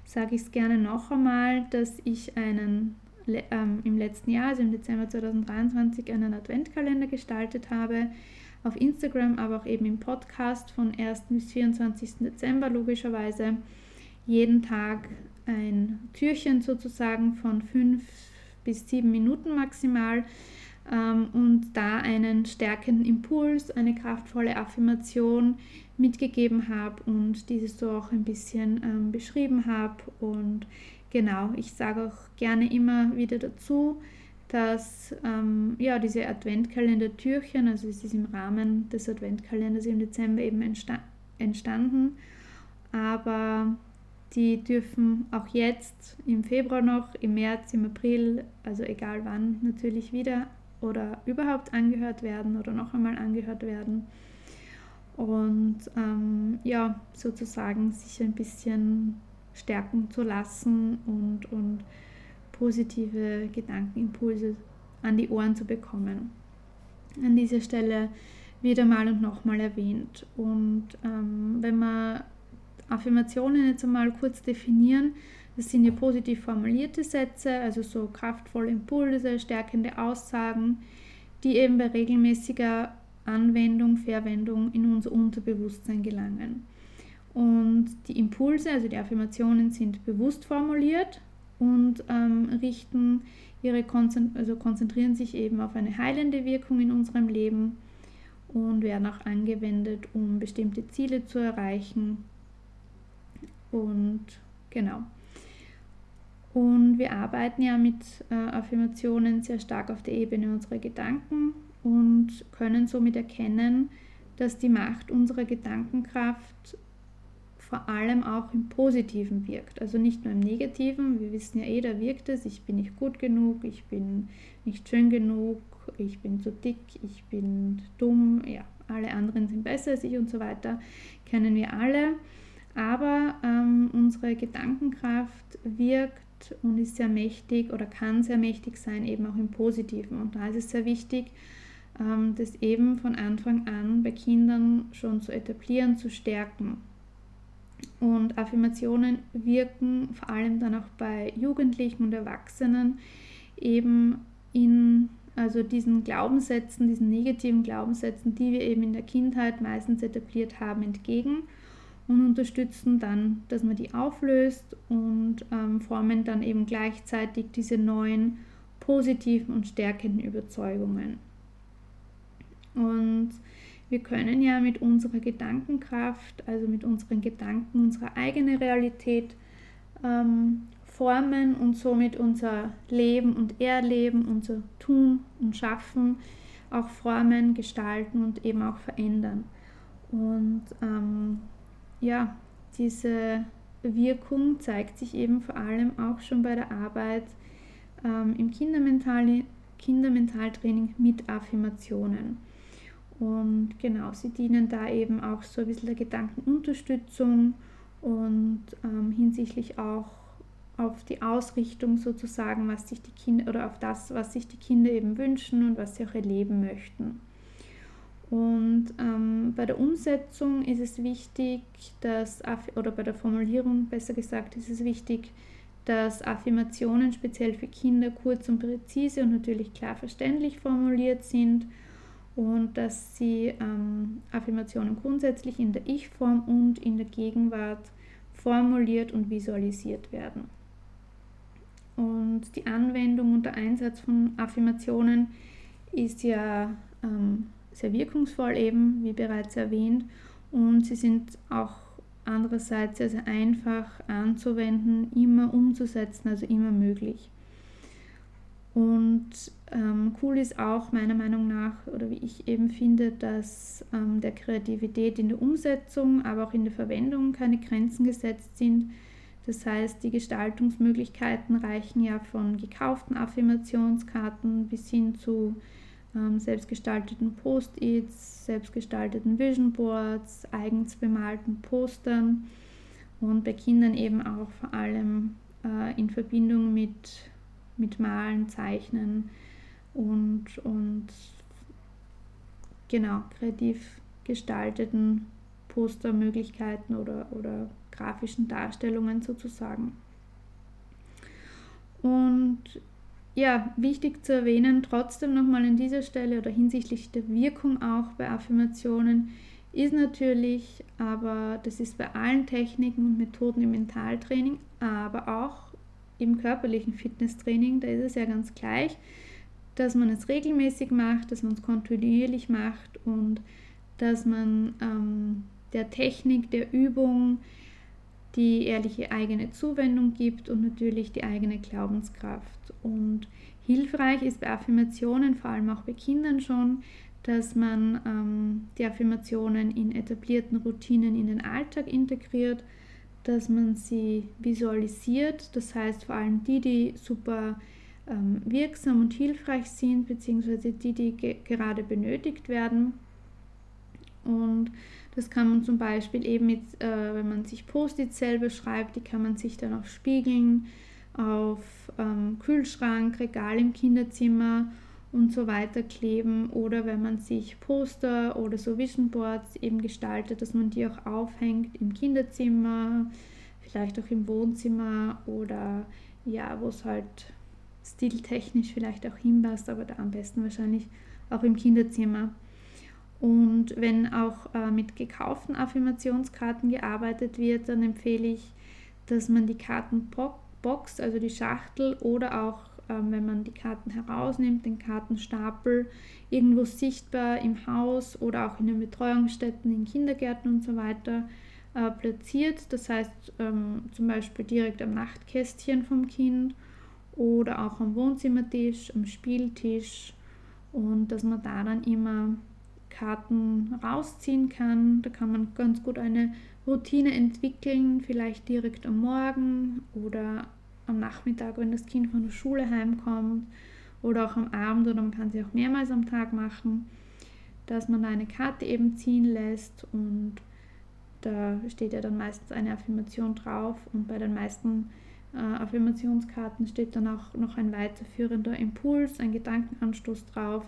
sage ich es gerne noch einmal, dass ich einen ähm, im letzten Jahr, also im Dezember 2023, einen Adventkalender gestaltet habe. Auf Instagram, aber auch eben im Podcast von 1. bis 24. Dezember logischerweise. Jeden Tag ein Türchen sozusagen von 5 bis 7 Minuten maximal ähm, und da einen stärkenden Impuls, eine kraftvolle Affirmation mitgegeben habe und dieses so auch ein bisschen ähm, beschrieben habe. Und genau, ich sage auch gerne immer wieder dazu, dass ähm, ja, diese Adventkalender-Türchen, also es ist im Rahmen des Adventkalenders im Dezember eben entsta entstanden, aber die dürfen auch jetzt im Februar noch, im März, im April, also egal wann natürlich wieder oder überhaupt angehört werden oder noch einmal angehört werden. Und ähm, ja, sozusagen sich ein bisschen stärken zu lassen und, und positive Gedankenimpulse an die Ohren zu bekommen. An dieser Stelle wieder mal und nochmal erwähnt. Und ähm, wenn wir Affirmationen jetzt einmal kurz definieren, das sind ja positiv formulierte Sätze, also so kraftvolle Impulse, stärkende Aussagen, die eben bei regelmäßiger Anwendung, Verwendung in unser Unterbewusstsein gelangen. Und die Impulse, also die Affirmationen, sind bewusst formuliert und ähm, richten ihre Konzent also konzentrieren sich eben auf eine heilende Wirkung in unserem Leben und werden auch angewendet, um bestimmte Ziele zu erreichen. Und genau. Und wir arbeiten ja mit äh, Affirmationen sehr stark auf der Ebene unserer Gedanken und können somit erkennen, dass die Macht unserer Gedankenkraft vor allem auch im Positiven wirkt. Also nicht nur im Negativen. Wir wissen ja eh, da wirkt es, ich bin nicht gut genug, ich bin nicht schön genug, ich bin zu dick, ich bin dumm, ja, alle anderen sind besser als ich und so weiter, kennen wir alle. Aber ähm, unsere Gedankenkraft wirkt und ist sehr mächtig oder kann sehr mächtig sein, eben auch im Positiven. Und da ist es sehr wichtig, ähm, das eben von Anfang an bei Kindern schon zu etablieren, zu stärken. Und Affirmationen wirken vor allem dann auch bei Jugendlichen und Erwachsenen eben in also diesen Glaubenssätzen, diesen negativen Glaubenssätzen, die wir eben in der Kindheit meistens etabliert haben, entgegen und unterstützen dann, dass man die auflöst und ähm, formen dann eben gleichzeitig diese neuen positiven und stärkenden Überzeugungen. Und wir können ja mit unserer Gedankenkraft, also mit unseren Gedanken, unsere eigene Realität ähm, formen und somit unser Leben und Erleben, unser Tun und Schaffen auch formen, gestalten und eben auch verändern. Und ähm, ja, diese Wirkung zeigt sich eben vor allem auch schon bei der Arbeit ähm, im Kindermental Kindermentaltraining mit Affirmationen. Und genau, sie dienen da eben auch so ein bisschen der Gedankenunterstützung und ähm, hinsichtlich auch auf die Ausrichtung sozusagen, was sich die Kinder oder auf das, was sich die Kinder eben wünschen und was sie auch erleben möchten. Und ähm, bei der Umsetzung ist es wichtig, dass, oder bei der Formulierung besser gesagt, ist es wichtig, dass Affirmationen speziell für Kinder kurz und präzise und natürlich klar verständlich formuliert sind und dass sie ähm, Affirmationen grundsätzlich in der Ich-Form und in der Gegenwart formuliert und visualisiert werden. Und die Anwendung und der Einsatz von Affirmationen ist ja ähm, sehr wirkungsvoll eben, wie bereits erwähnt, und sie sind auch andererseits sehr, sehr einfach anzuwenden, immer umzusetzen, also immer möglich. Und ähm, cool ist auch meiner Meinung nach, oder wie ich eben finde, dass ähm, der Kreativität in der Umsetzung, aber auch in der Verwendung keine Grenzen gesetzt sind. Das heißt, die Gestaltungsmöglichkeiten reichen ja von gekauften Affirmationskarten bis hin zu ähm, selbstgestalteten Post-its, selbstgestalteten Vision Boards, eigens bemalten Postern und bei Kindern eben auch vor allem äh, in Verbindung mit mit Malen, Zeichnen und, und genau kreativ gestalteten Postermöglichkeiten oder, oder grafischen Darstellungen sozusagen. Und ja, wichtig zu erwähnen, trotzdem nochmal an dieser Stelle oder hinsichtlich der Wirkung auch bei Affirmationen, ist natürlich, aber das ist bei allen Techniken und Methoden im Mentaltraining, aber auch im körperlichen Fitnesstraining, da ist es ja ganz gleich, dass man es regelmäßig macht, dass man es kontinuierlich macht und dass man ähm, der Technik, der Übung die ehrliche eigene Zuwendung gibt und natürlich die eigene Glaubenskraft. Und hilfreich ist bei Affirmationen, vor allem auch bei Kindern schon, dass man ähm, die Affirmationen in etablierten Routinen in den Alltag integriert, dass man sie visualisiert, das heißt vor allem die, die super ähm, wirksam und hilfreich sind, beziehungsweise die, die ge gerade benötigt werden. Und das kann man zum Beispiel eben mit, äh, wenn man sich Post-its selber schreibt, die kann man sich dann auf Spiegeln, auf ähm, Kühlschrank, Regal im Kinderzimmer und so weiter kleben oder wenn man sich Poster oder so Vision Boards eben gestaltet, dass man die auch aufhängt im Kinderzimmer, vielleicht auch im Wohnzimmer oder ja, wo es halt stiltechnisch vielleicht auch hinpasst, aber da am besten wahrscheinlich auch im Kinderzimmer. Und wenn auch äh, mit gekauften Affirmationskarten gearbeitet wird, dann empfehle ich, dass man die Kartenbox, also die Schachtel oder auch ähm, wenn man die Karten herausnimmt, den Kartenstapel irgendwo sichtbar im Haus oder auch in den Betreuungsstätten, in Kindergärten und so weiter äh, platziert. Das heißt ähm, zum Beispiel direkt am Nachtkästchen vom Kind oder auch am Wohnzimmertisch, am Spieltisch und dass man da dann immer Karten rausziehen kann. Da kann man ganz gut eine Routine entwickeln, vielleicht direkt am Morgen oder am Nachmittag, wenn das Kind von der Schule heimkommt oder auch am Abend oder man kann sie auch mehrmals am Tag machen, dass man eine Karte eben ziehen lässt und da steht ja dann meistens eine Affirmation drauf und bei den meisten äh, Affirmationskarten steht dann auch noch ein weiterführender Impuls, ein Gedankenanstoß drauf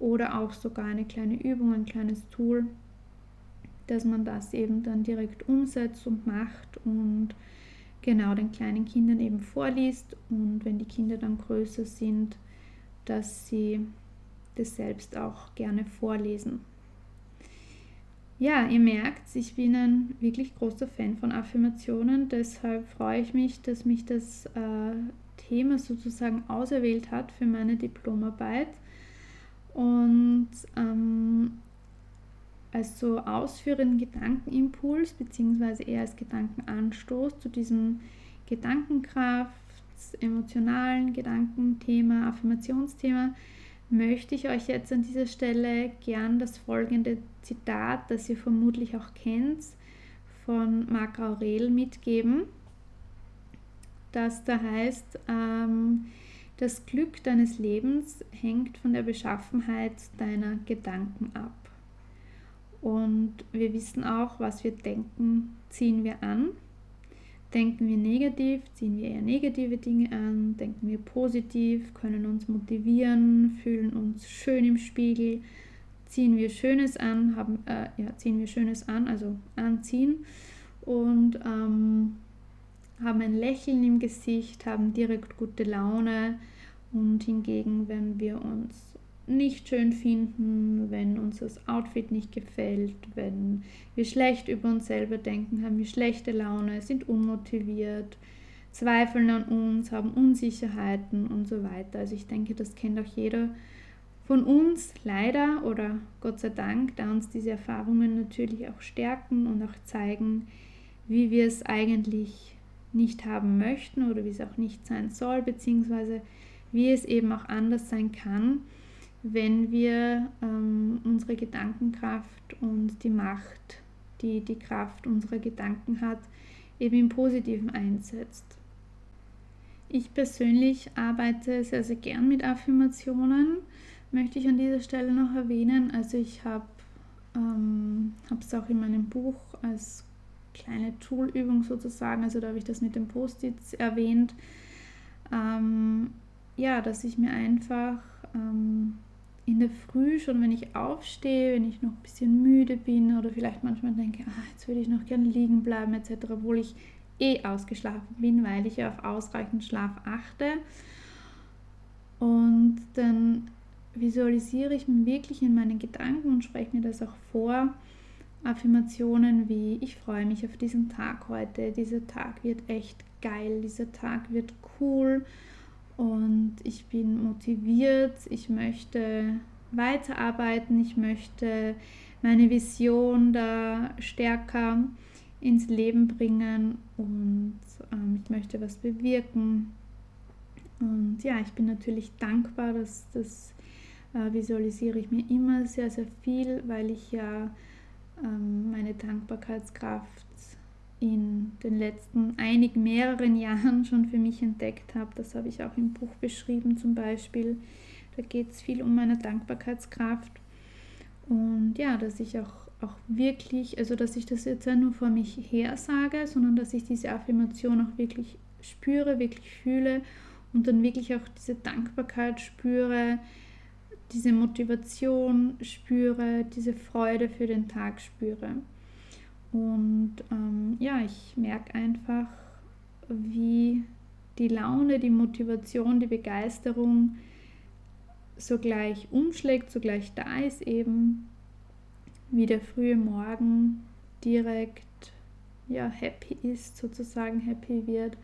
oder auch sogar eine kleine Übung, ein kleines Tool, dass man das eben dann direkt umsetzt und macht und genau den kleinen Kindern eben vorliest und wenn die Kinder dann größer sind, dass sie das selbst auch gerne vorlesen. Ja, ihr merkt, ich bin ein wirklich großer Fan von Affirmationen, deshalb freue ich mich, dass mich das äh, Thema sozusagen auserwählt hat für meine Diplomarbeit. Und ähm, als so ausführenden Gedankenimpuls beziehungsweise eher als Gedankenanstoß zu diesem Gedankenkraft, emotionalen Gedankenthema, Affirmationsthema, möchte ich euch jetzt an dieser Stelle gern das folgende Zitat, das ihr vermutlich auch kennt, von Marc Aurel mitgeben, das da heißt, ähm, das Glück deines Lebens hängt von der Beschaffenheit deiner Gedanken ab. Und wir wissen auch, was wir denken, ziehen wir an. Denken wir negativ, ziehen wir eher negative Dinge an. Denken wir positiv, können uns motivieren, fühlen uns schön im Spiegel. Ziehen wir Schönes an, haben, äh, ja, ziehen wir Schönes an, also anziehen. Und ähm, haben ein Lächeln im Gesicht, haben direkt gute Laune. Und hingegen, wenn wir uns nicht schön finden, wenn uns das Outfit nicht gefällt, wenn wir schlecht über uns selber denken, haben wir schlechte Laune, sind unmotiviert, zweifeln an uns, haben Unsicherheiten und so weiter. Also ich denke, das kennt auch jeder von uns leider oder Gott sei Dank, da uns diese Erfahrungen natürlich auch stärken und auch zeigen, wie wir es eigentlich nicht haben möchten oder wie es auch nicht sein soll, beziehungsweise wie es eben auch anders sein kann wenn wir ähm, unsere Gedankenkraft und die Macht, die die Kraft unserer Gedanken hat, eben im Positiven einsetzt. Ich persönlich arbeite sehr, sehr gern mit Affirmationen, möchte ich an dieser Stelle noch erwähnen. Also ich habe ähm, es auch in meinem Buch als kleine Toolübung sozusagen, also da habe ich das mit den Post-its erwähnt. Ähm, ja, dass ich mir einfach ähm, in der Früh schon, wenn ich aufstehe, wenn ich noch ein bisschen müde bin oder vielleicht manchmal denke, ah, jetzt würde ich noch gerne liegen bleiben etc., obwohl ich eh ausgeschlafen bin, weil ich auf ausreichend Schlaf achte. Und dann visualisiere ich mir wirklich in meinen Gedanken und spreche mir das auch vor. Affirmationen wie ich freue mich auf diesen Tag heute, dieser Tag wird echt geil, dieser Tag wird cool und ich bin motiviert, ich möchte weiterarbeiten, ich möchte meine Vision da stärker ins Leben bringen. Und ähm, ich möchte was bewirken. Und ja, ich bin natürlich dankbar, dass das äh, visualisiere ich mir immer sehr, sehr viel, weil ich ja ähm, meine Dankbarkeitskraft in den letzten einigen mehreren Jahren [laughs] schon für mich entdeckt habe. Das habe ich auch im Buch beschrieben zum Beispiel. Da geht es viel um meine Dankbarkeitskraft. Und ja, dass ich auch, auch wirklich, also dass ich das jetzt nicht nur vor mich her sage, sondern dass ich diese Affirmation auch wirklich spüre, wirklich fühle und dann wirklich auch diese Dankbarkeit spüre, diese Motivation spüre, diese Freude für den Tag spüre. Und ähm, ja, ich merke einfach, wie die Laune, die Motivation, die Begeisterung sogleich umschlägt, sogleich da ist eben, wie der frühe Morgen direkt ja, happy ist, sozusagen happy wird.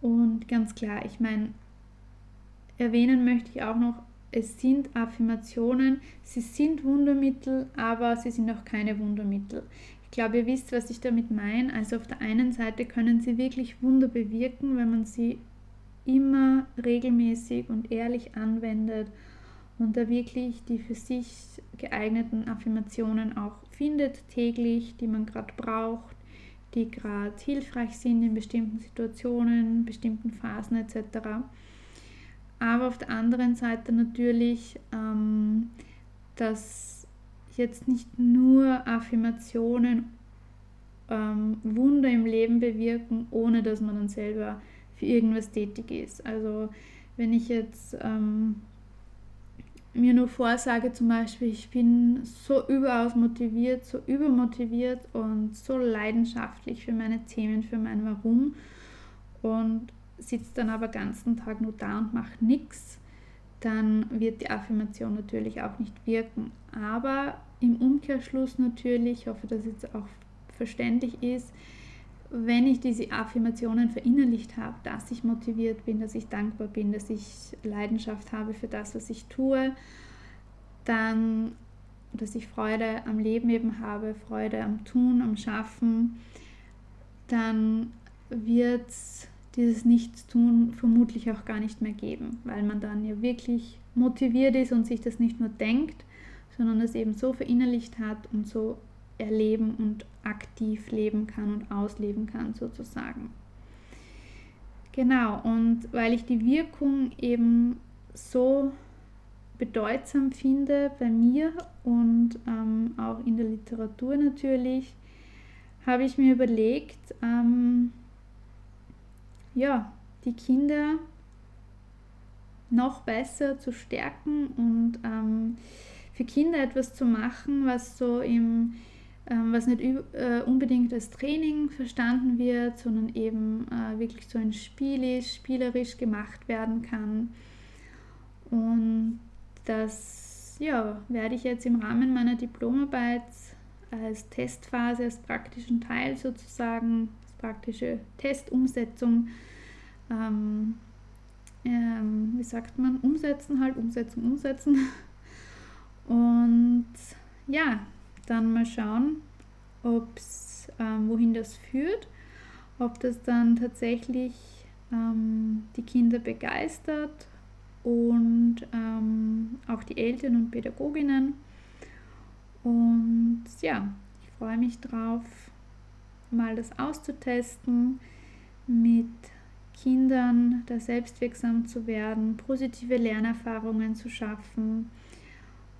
Und ganz klar, ich meine, erwähnen möchte ich auch noch, es sind Affirmationen, sie sind Wundermittel, aber sie sind auch keine Wundermittel. Ich glaube, ihr wisst, was ich damit meine. Also auf der einen Seite können sie wirklich Wunder bewirken, wenn man sie immer regelmäßig und ehrlich anwendet und da wirklich die für sich geeigneten Affirmationen auch findet täglich, die man gerade braucht, die gerade hilfreich sind in bestimmten Situationen, bestimmten Phasen etc aber auf der anderen Seite natürlich, ähm, dass jetzt nicht nur Affirmationen ähm, Wunder im Leben bewirken, ohne dass man dann selber für irgendwas tätig ist. Also wenn ich jetzt ähm, mir nur vorsage, zum Beispiel, ich bin so überaus motiviert, so übermotiviert und so leidenschaftlich für meine Themen, für mein Warum und sitzt dann aber ganzen Tag nur da und macht nichts, dann wird die Affirmation natürlich auch nicht wirken. Aber im Umkehrschluss natürlich, ich hoffe, dass jetzt auch verständlich ist, wenn ich diese Affirmationen verinnerlicht habe, dass ich motiviert bin, dass ich dankbar bin, dass ich Leidenschaft habe für das, was ich tue, dann, dass ich Freude am Leben eben habe, Freude am Tun, am Schaffen, dann wird es dieses Nichtstun vermutlich auch gar nicht mehr geben, weil man dann ja wirklich motiviert ist und sich das nicht nur denkt, sondern es eben so verinnerlicht hat und so erleben und aktiv leben kann und ausleben kann sozusagen. Genau, und weil ich die Wirkung eben so bedeutsam finde bei mir und ähm, auch in der Literatur natürlich, habe ich mir überlegt, ähm, ja, die Kinder noch besser zu stärken und ähm, für Kinder etwas zu machen, was so im ähm, was nicht äh, unbedingt als Training verstanden wird, sondern eben äh, wirklich so ein Spiel ist, spielerisch gemacht werden kann. Und das ja, werde ich jetzt im Rahmen meiner Diplomarbeit als Testphase, als praktischen Teil sozusagen praktische Testumsetzung, ähm, ähm, wie sagt man, umsetzen halt, umsetzen, umsetzen. Und ja, dann mal schauen, ob's, ähm, wohin das führt, ob das dann tatsächlich ähm, die Kinder begeistert und ähm, auch die Eltern und Pädagoginnen. Und ja, ich freue mich drauf, mal das auszutesten, mit Kindern da selbstwirksam zu werden, positive Lernerfahrungen zu schaffen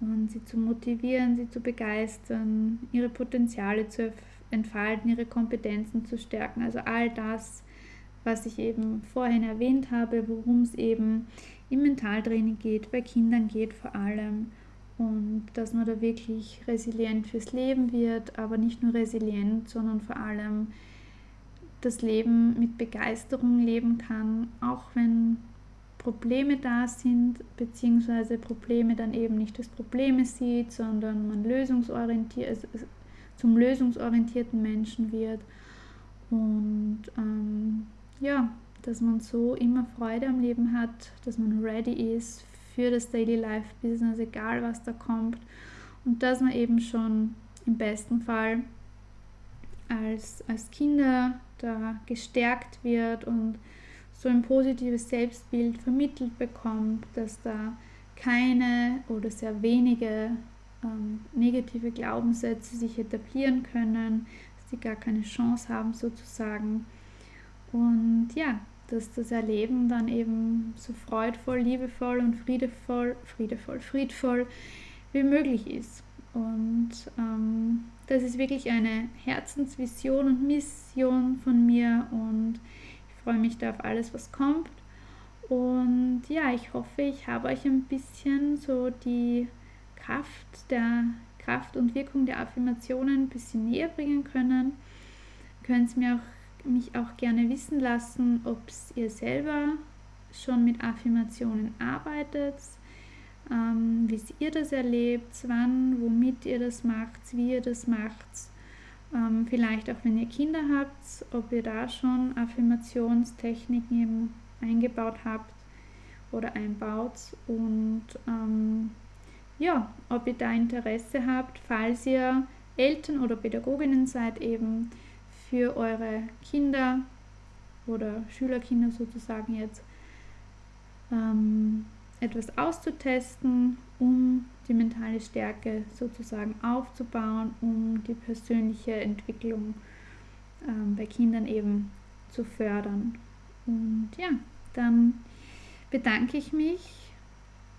und sie zu motivieren, sie zu begeistern, ihre Potenziale zu entfalten, ihre Kompetenzen zu stärken. Also all das, was ich eben vorhin erwähnt habe, worum es eben im Mentaltraining geht, bei Kindern geht vor allem und dass man da wirklich resilient fürs Leben wird, aber nicht nur resilient, sondern vor allem das Leben mit Begeisterung leben kann, auch wenn Probleme da sind, beziehungsweise Probleme dann eben nicht als Probleme sieht, sondern man lösungsorientiert, also zum lösungsorientierten Menschen wird. Und ähm, ja, dass man so immer Freude am Leben hat, dass man ready ist für das Daily Life Business, egal was da kommt. Und dass man eben schon im besten Fall als, als Kinder da gestärkt wird und so ein positives Selbstbild vermittelt bekommt, dass da keine oder sehr wenige ähm, negative Glaubenssätze sich etablieren können, dass sie gar keine Chance haben sozusagen. Und ja, dass das Erleben dann eben so freudvoll, liebevoll und friedevoll, friedevoll, friedvoll wie möglich ist. Und ähm, das ist wirklich eine Herzensvision und Mission von mir und ich freue mich da auf alles, was kommt. Und ja, ich hoffe, ich habe euch ein bisschen so die Kraft der Kraft und Wirkung der Affirmationen ein bisschen näher bringen können. Ihr könnt mir auch, mich auch gerne wissen lassen, ob ihr selber schon mit Affirmationen arbeitet, ähm, wie ihr das erlebt, wann, womit ihr das macht, wie ihr das macht. Ähm, vielleicht auch wenn ihr Kinder habt, ob ihr da schon Affirmationstechniken eingebaut habt oder einbaut und ähm, ja, ob ihr da Interesse habt, falls ihr Eltern oder Pädagoginnen seid, eben für eure Kinder oder Schülerkinder sozusagen jetzt ähm, etwas auszutesten, um die mentale Stärke sozusagen aufzubauen, um die persönliche Entwicklung ähm, bei Kindern eben zu fördern. Und ja, dann bedanke ich mich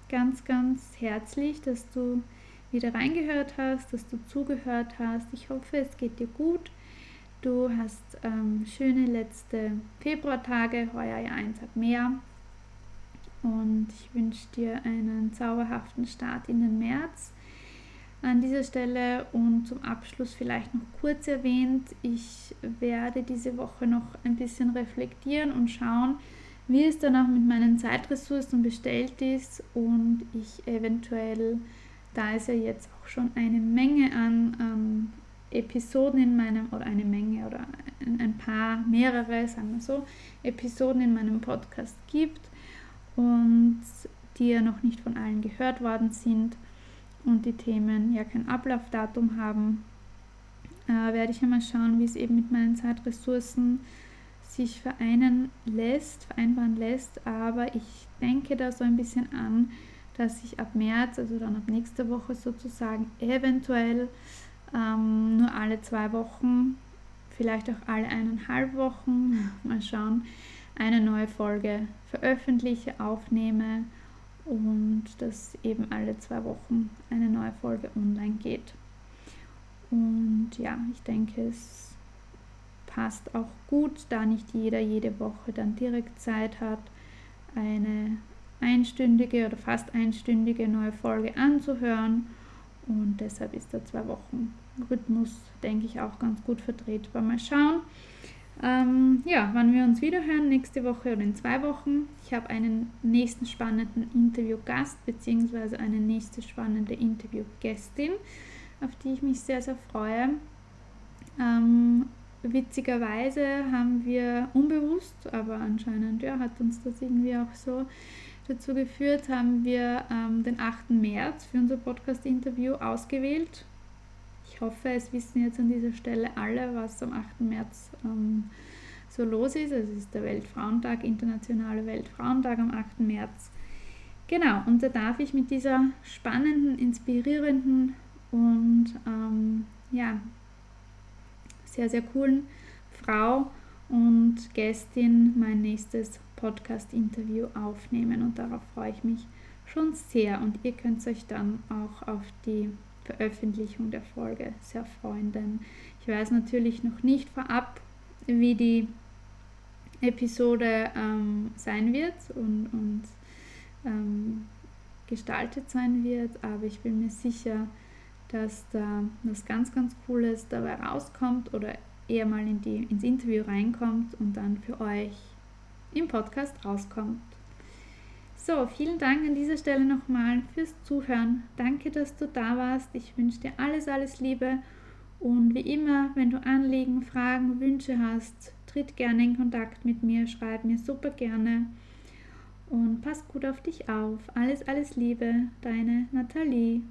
ganz, ganz herzlich, dass du wieder reingehört hast, dass du zugehört hast. Ich hoffe, es geht dir gut. Du hast ähm, schöne letzte Februartage, heuer ja ein Tag mehr. Und ich wünsche dir einen zauberhaften Start in den März. An dieser Stelle und zum Abschluss vielleicht noch kurz erwähnt, ich werde diese Woche noch ein bisschen reflektieren und schauen, wie es dann auch mit meinen Zeitressourcen bestellt ist und ich eventuell, da es ja jetzt auch schon eine Menge an ähm, Episoden in meinem, oder eine Menge oder ein paar, mehrere, sagen wir so, Episoden in meinem Podcast gibt, und die ja noch nicht von allen gehört worden sind und die Themen ja kein Ablaufdatum haben, äh, werde ich einmal schauen, wie es eben mit meinen Zeitressourcen sich vereinen lässt, vereinbaren lässt. Aber ich denke da so ein bisschen an, dass ich ab März, also dann ab nächster Woche sozusagen, eventuell ähm, nur alle zwei Wochen, vielleicht auch alle eineinhalb Wochen, mal schauen, eine neue Folge veröffentliche, aufnehme und dass eben alle zwei Wochen eine neue Folge online geht. Und ja, ich denke, es passt auch gut, da nicht jeder jede Woche dann direkt Zeit hat, eine einstündige oder fast einstündige neue Folge anzuhören. Und deshalb ist der zwei Wochen Rhythmus, denke ich, auch ganz gut vertretbar. Mal schauen. Ähm, ja, wann wir uns wieder hören, nächste Woche oder in zwei Wochen. Ich habe einen nächsten spannenden Interviewgast bzw. eine nächste spannende Interviewgästin, auf die ich mich sehr, sehr freue. Ähm, witzigerweise haben wir unbewusst, aber anscheinend ja, hat uns das irgendwie auch so dazu geführt, haben wir ähm, den 8. März für unser Podcast-Interview ausgewählt hoffe, es wissen jetzt an dieser Stelle alle, was am 8. März ähm, so los ist. Es ist der Weltfrauentag, internationale Weltfrauentag am 8. März. Genau, und da darf ich mit dieser spannenden, inspirierenden und ähm, ja, sehr, sehr coolen Frau und Gästin mein nächstes Podcast-Interview aufnehmen. Und darauf freue ich mich schon sehr. Und ihr könnt euch dann auch auf die Veröffentlichung der Folge sehr freuen, denn ich weiß natürlich noch nicht vorab, wie die Episode ähm, sein wird und, und ähm, gestaltet sein wird, aber ich bin mir sicher, dass da was ganz, ganz Cooles dabei rauskommt oder eher mal in die, ins Interview reinkommt und dann für euch im Podcast rauskommt. So, vielen Dank an dieser Stelle nochmal fürs Zuhören. Danke, dass du da warst. Ich wünsche dir alles, alles Liebe. Und wie immer, wenn du Anliegen, Fragen, Wünsche hast, tritt gerne in Kontakt mit mir, schreib mir super gerne. Und pass gut auf dich auf. Alles, alles Liebe, deine Nathalie.